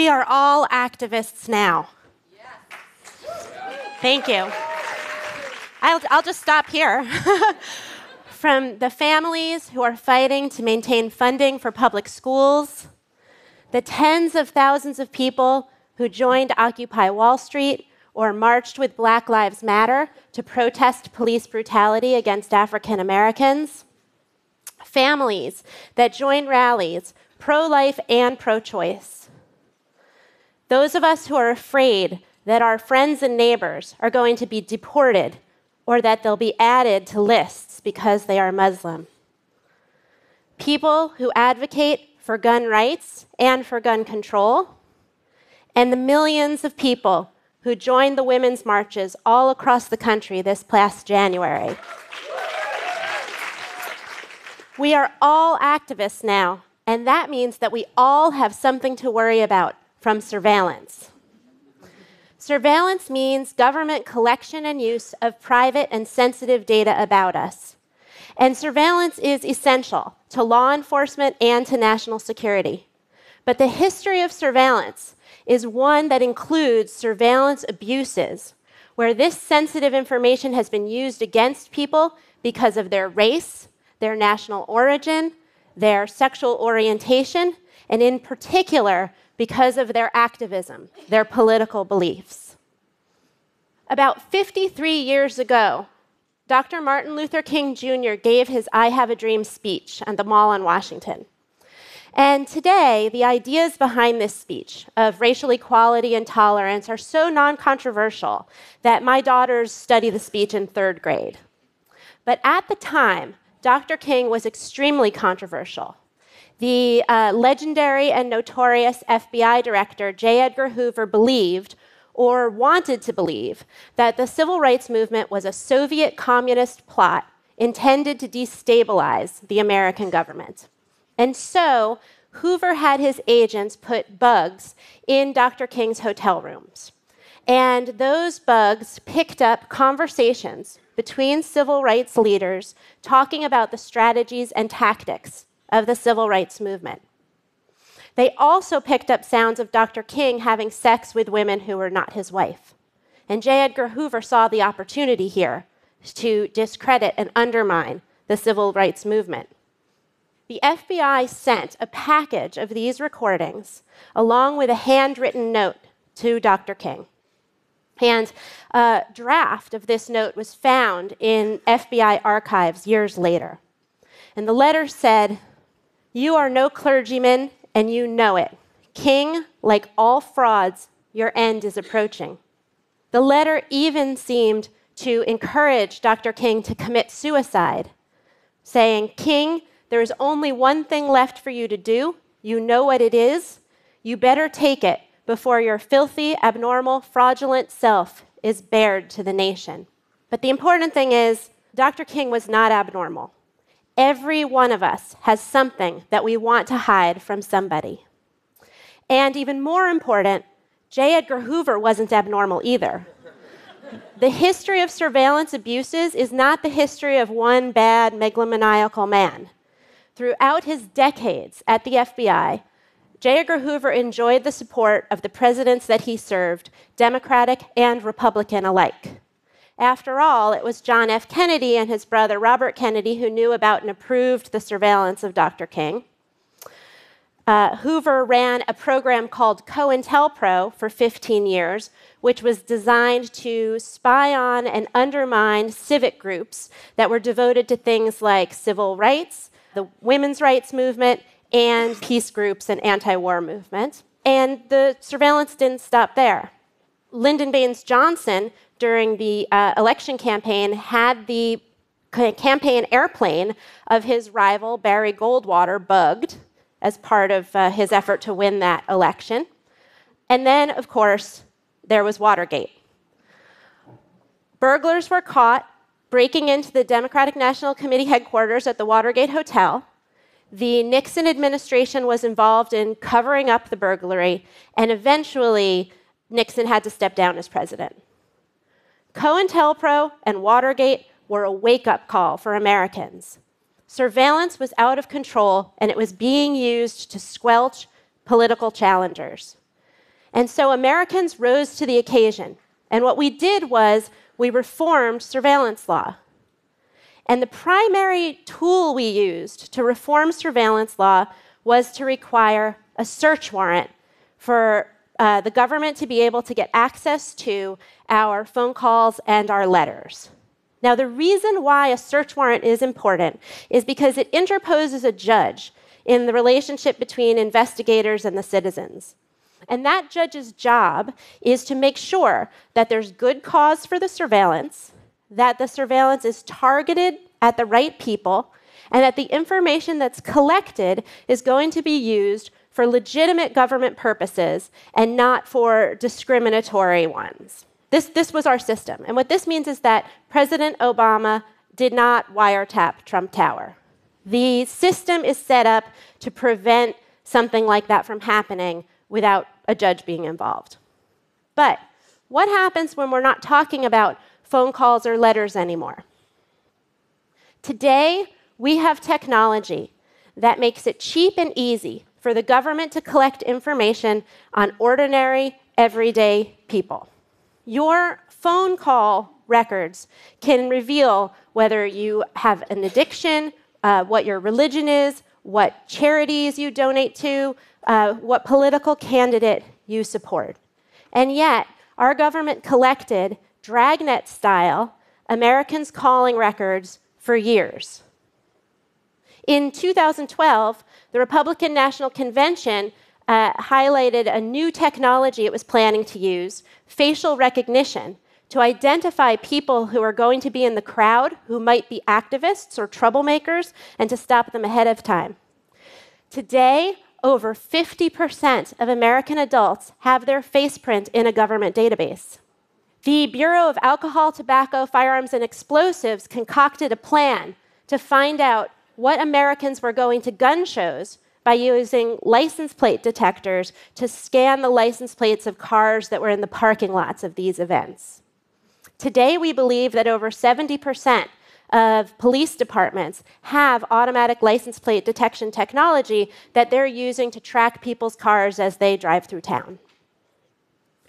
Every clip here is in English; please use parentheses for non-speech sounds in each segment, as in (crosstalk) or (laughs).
We are all activists now. Thank you. I'll, I'll just stop here. (laughs) From the families who are fighting to maintain funding for public schools, the tens of thousands of people who joined Occupy Wall Street or marched with Black Lives Matter to protest police brutality against African Americans, families that joined rallies pro life and pro choice. Those of us who are afraid that our friends and neighbors are going to be deported or that they'll be added to lists because they are Muslim. People who advocate for gun rights and for gun control, and the millions of people who joined the women's marches all across the country this past January. We are all activists now, and that means that we all have something to worry about from surveillance. Surveillance means government collection and use of private and sensitive data about us. And surveillance is essential to law enforcement and to national security. But the history of surveillance is one that includes surveillance abuses, where this sensitive information has been used against people because of their race, their national origin, their sexual orientation, and in particular, because of their activism, their political beliefs. About 53 years ago, Dr. Martin Luther King Jr. gave his I Have a Dream speech at the Mall in Washington. And today, the ideas behind this speech of racial equality and tolerance are so non controversial that my daughters study the speech in third grade. But at the time, Dr. King was extremely controversial. The uh, legendary and notorious FBI director, J. Edgar Hoover, believed or wanted to believe that the civil rights movement was a Soviet communist plot intended to destabilize the American government. And so, Hoover had his agents put bugs in Dr. King's hotel rooms. And those bugs picked up conversations between civil rights leaders talking about the strategies and tactics of the civil rights movement. They also picked up sounds of Dr. King having sex with women who were not his wife. And J. Edgar Hoover saw the opportunity here to discredit and undermine the civil rights movement the FBI sent a package of these recordings along with a handwritten note to Dr. King. And a draft of this note was found in FBI archives years later. And the letter said, You are no clergyman, and you know it. King, like all frauds, your end is approaching. The letter even seemed to encourage Dr. King to commit suicide, saying, King, there is only one thing left for you to do. You know what it is. You better take it before your filthy, abnormal, fraudulent self is bared to the nation. But the important thing is, Dr. King was not abnormal. Every one of us has something that we want to hide from somebody. And even more important, J. Edgar Hoover wasn't abnormal either. the history of surveillance abuses is not the history of one bad megalomaniacal man. Throughout his decades at the FBI, J. Edgar Hoover enjoyed the support of the presidents that he served, Democratic and Republican alike. After all, it was John F. Kennedy and his brother Robert Kennedy who knew about and approved the surveillance of Dr. King. Uh, Hoover ran a program called COINTELPRO for 15 years, which was designed to spy on and undermine civic groups that were devoted to things like civil rights, the women's rights movement, and peace groups and anti war movement. And the surveillance didn't stop there. Lyndon Baines Johnson, during the uh, election campaign, had the campaign airplane of his rival Barry Goldwater bugged as part of uh, his effort to win that election. And then, of course, there was Watergate. Burglars were caught breaking into the Democratic National Committee headquarters at the Watergate Hotel. The Nixon administration was involved in covering up the burglary, and eventually, Nixon had to step down as president. COINTELPRO and Watergate were a wake up call for Americans. Surveillance was out of control, and it was being used to squelch political challengers. And so Americans rose to the occasion. And what we did was we reformed surveillance law. And the primary tool we used to reform surveillance law was to require a search warrant for uh, the government to be able to get access to our phone calls and our letters. Now, the reason why a search warrant is important is because it interposes a judge in the relationship between investigators and the citizens. And that judge's job is to make sure that there's good cause for the surveillance, that the surveillance is targeted at the right people, and that the information that's collected is going to be used for legitimate government purposes and not for discriminatory ones. This, this was our system. And what this means is that President Obama did not wiretap Trump Tower. The system is set up to prevent something like that from happening without a judge being involved. But what happens when we're not talking about phone calls or letters anymore? Today, we have technology that makes it cheap and easy for the government to collect information on ordinary, everyday people. Your phone call records can reveal whether you have an addiction, uh, what your religion is, what charities you donate to, uh, what political candidate you support. And yet, our government collected, dragnet style, Americans' calling records for years. In 2012, the Republican National Convention uh, highlighted a new technology it was planning to use facial recognition to identify people who are going to be in the crowd who might be activists or troublemakers and to stop them ahead of time. Today, over 50% of American adults have their face print in a government database. The Bureau of Alcohol, Tobacco, Firearms, and Explosives concocted a plan to find out what Americans were going to gun shows by using license plate detectors to scan the license plates of cars that were in the parking lots of these events. Today, we believe that over 70% of police departments have automatic license plate detection technology that they're using to track people's cars as they drive through town.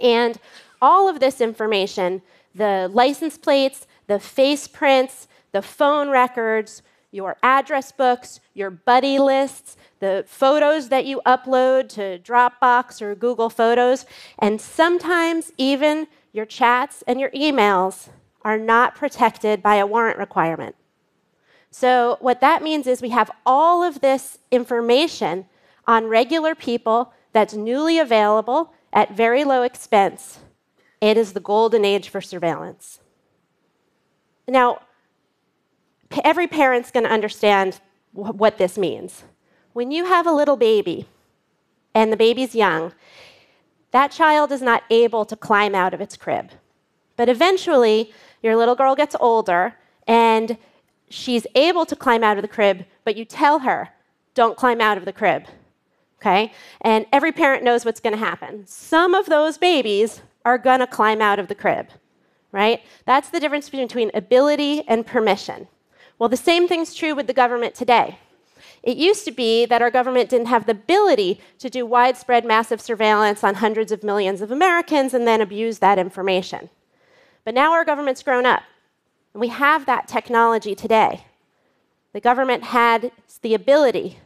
And all of this information the license plates, the face prints, the phone records, your address books, your buddy lists, the photos that you upload to Dropbox or Google Photos, and sometimes even your chats and your emails are not protected by a warrant requirement. So, what that means is we have all of this information on regular people that's newly available at very low expense. It is the golden age for surveillance. Now, every parent's going to understand what this means. When you have a little baby and the baby's young, that child is not able to climb out of its crib. But eventually, your little girl gets older and she's able to climb out of the crib, but you tell her, don't climb out of the crib. Okay? And every parent knows what's going to happen. Some of those babies are going to climb out of the crib, right? That's the difference between ability and permission. Well, the same thing's true with the government today. It used to be that our government didn't have the ability to do widespread massive surveillance on hundreds of millions of Americans and then abuse that information. But now our government's grown up, and we have that technology today. The government had the ability,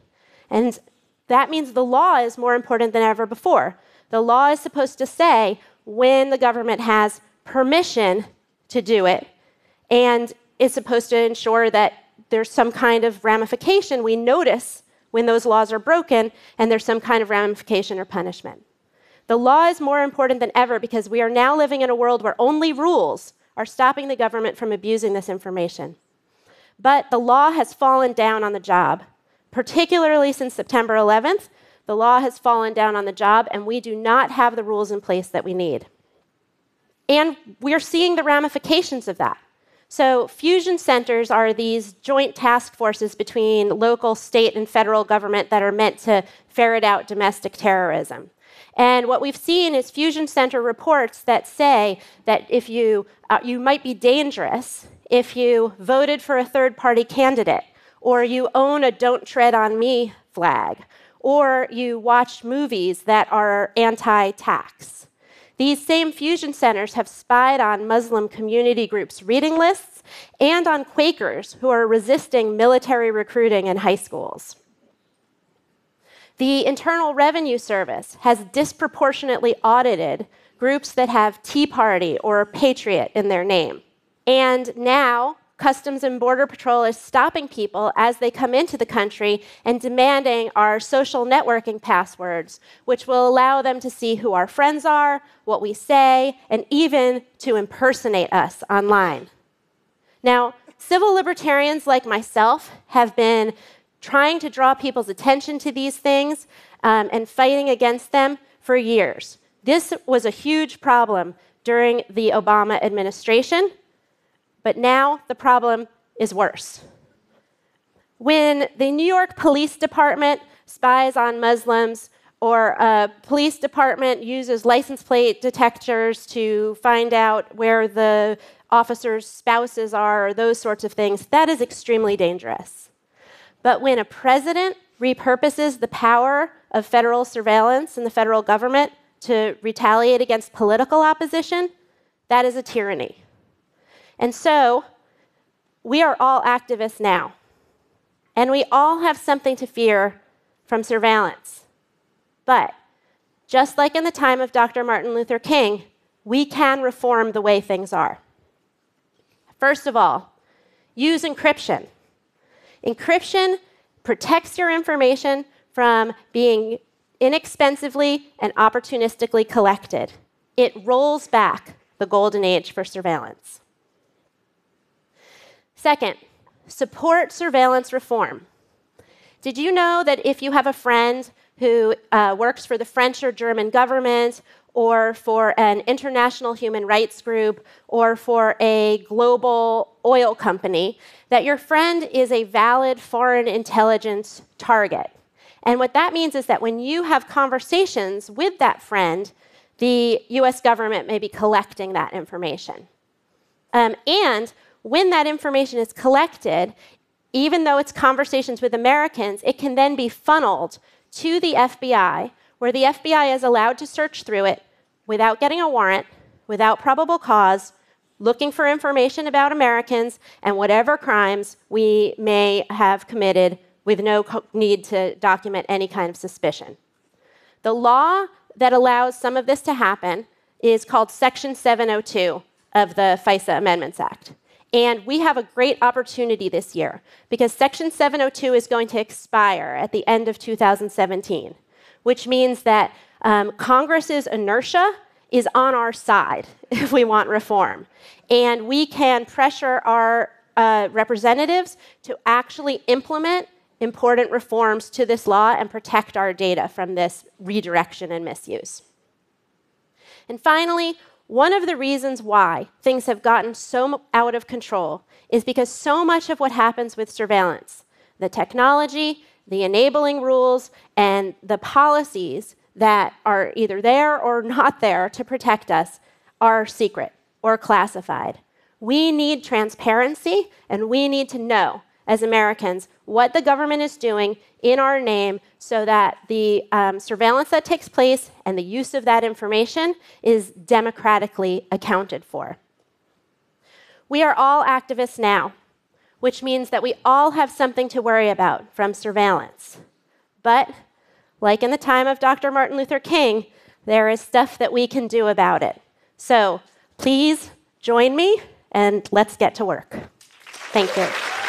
and that means the law is more important than ever before. The law is supposed to say when the government has permission to do it and is supposed to ensure that there's some kind of ramification. We notice when those laws are broken and there's some kind of ramification or punishment. The law is more important than ever because we are now living in a world where only rules are stopping the government from abusing this information. But the law has fallen down on the job, particularly since September 11th the law has fallen down on the job, and we do not have the rules in place that we need. And we're seeing the ramifications of that. So, fusion centers are these joint task forces between local, state, and federal government that are meant to ferret out domestic terrorism. And what we've seen is fusion center reports that say that if you, uh, you might be dangerous if you voted for a third party candidate, or you own a don't tread on me flag, or you watch movies that are anti tax. These same fusion centers have spied on Muslim community groups' reading lists and on Quakers who are resisting military recruiting in high schools. The Internal Revenue Service has disproportionately audited groups that have Tea Party or Patriot in their name. And now, Customs and Border Patrol is stopping people as they come into the country and demanding our social networking passwords, which will allow them to see who our friends are, what we say, and even to impersonate us online. Now, civil libertarians like myself have been trying to draw people's attention to these things um, and fighting against them for years. This was a huge problem during the Obama administration, but now the problem is worse. When the New York Police Department spies on Muslims, or a police department uses license plate detectors to find out where the officers' spouses are, or those sorts of things, that is extremely dangerous. But when a president repurposes the power of federal surveillance and the federal government to retaliate against political opposition, that is a tyranny. And so, we are all activists now. And we all have something to fear from surveillance. But just like in the time of Dr. Martin Luther King, we can reform the way things are. First of all, use encryption. Encryption protects your information from being inexpensively and opportunistically collected. It rolls back the golden age for surveillance. Second, support surveillance reform. Did you know that if you have a friend who uh, works for the French or German government or for an international human rights group or for a global oil company, that your friend is a valid foreign intelligence target. And what that means is that when you have conversations with that friend, the US government may be collecting that information. Um, and when that information is collected, even though it's conversations with Americans, it can then be funneled to the FBI where the FBI is allowed to search through it without getting a warrant, without probable cause, looking for information about Americans and whatever crimes we may have committed with no need to document any kind of suspicion. The law that allows some of this to happen is called Section 702 of the FISA Amendments Act. And we have a great opportunity this year because Section 702 is going to expire at the end of 2017 which means that um, Congress's inertia is on our side (laughs) if we want reform. And we can pressure our uh, representatives to actually implement important reforms to this law and protect our data from this redirection and misuse. And finally, one of the reasons why things have gotten so out of control is because so much of what happens with surveillance, the technology, the enabling rules, and the policies that are either there or (laughs) not there to protect us are secret or classified. We need transparency and we need to know as Americans what the government is doing in our name so that the um, surveillance that takes place and the use of that information is democratically accounted for. We are all activists now which means that we all have something to worry about from surveillance. But, like in the time of Dr. Martin Luther King, there is stuff that we can do about it. So, please join me and let's get to work. Thank you.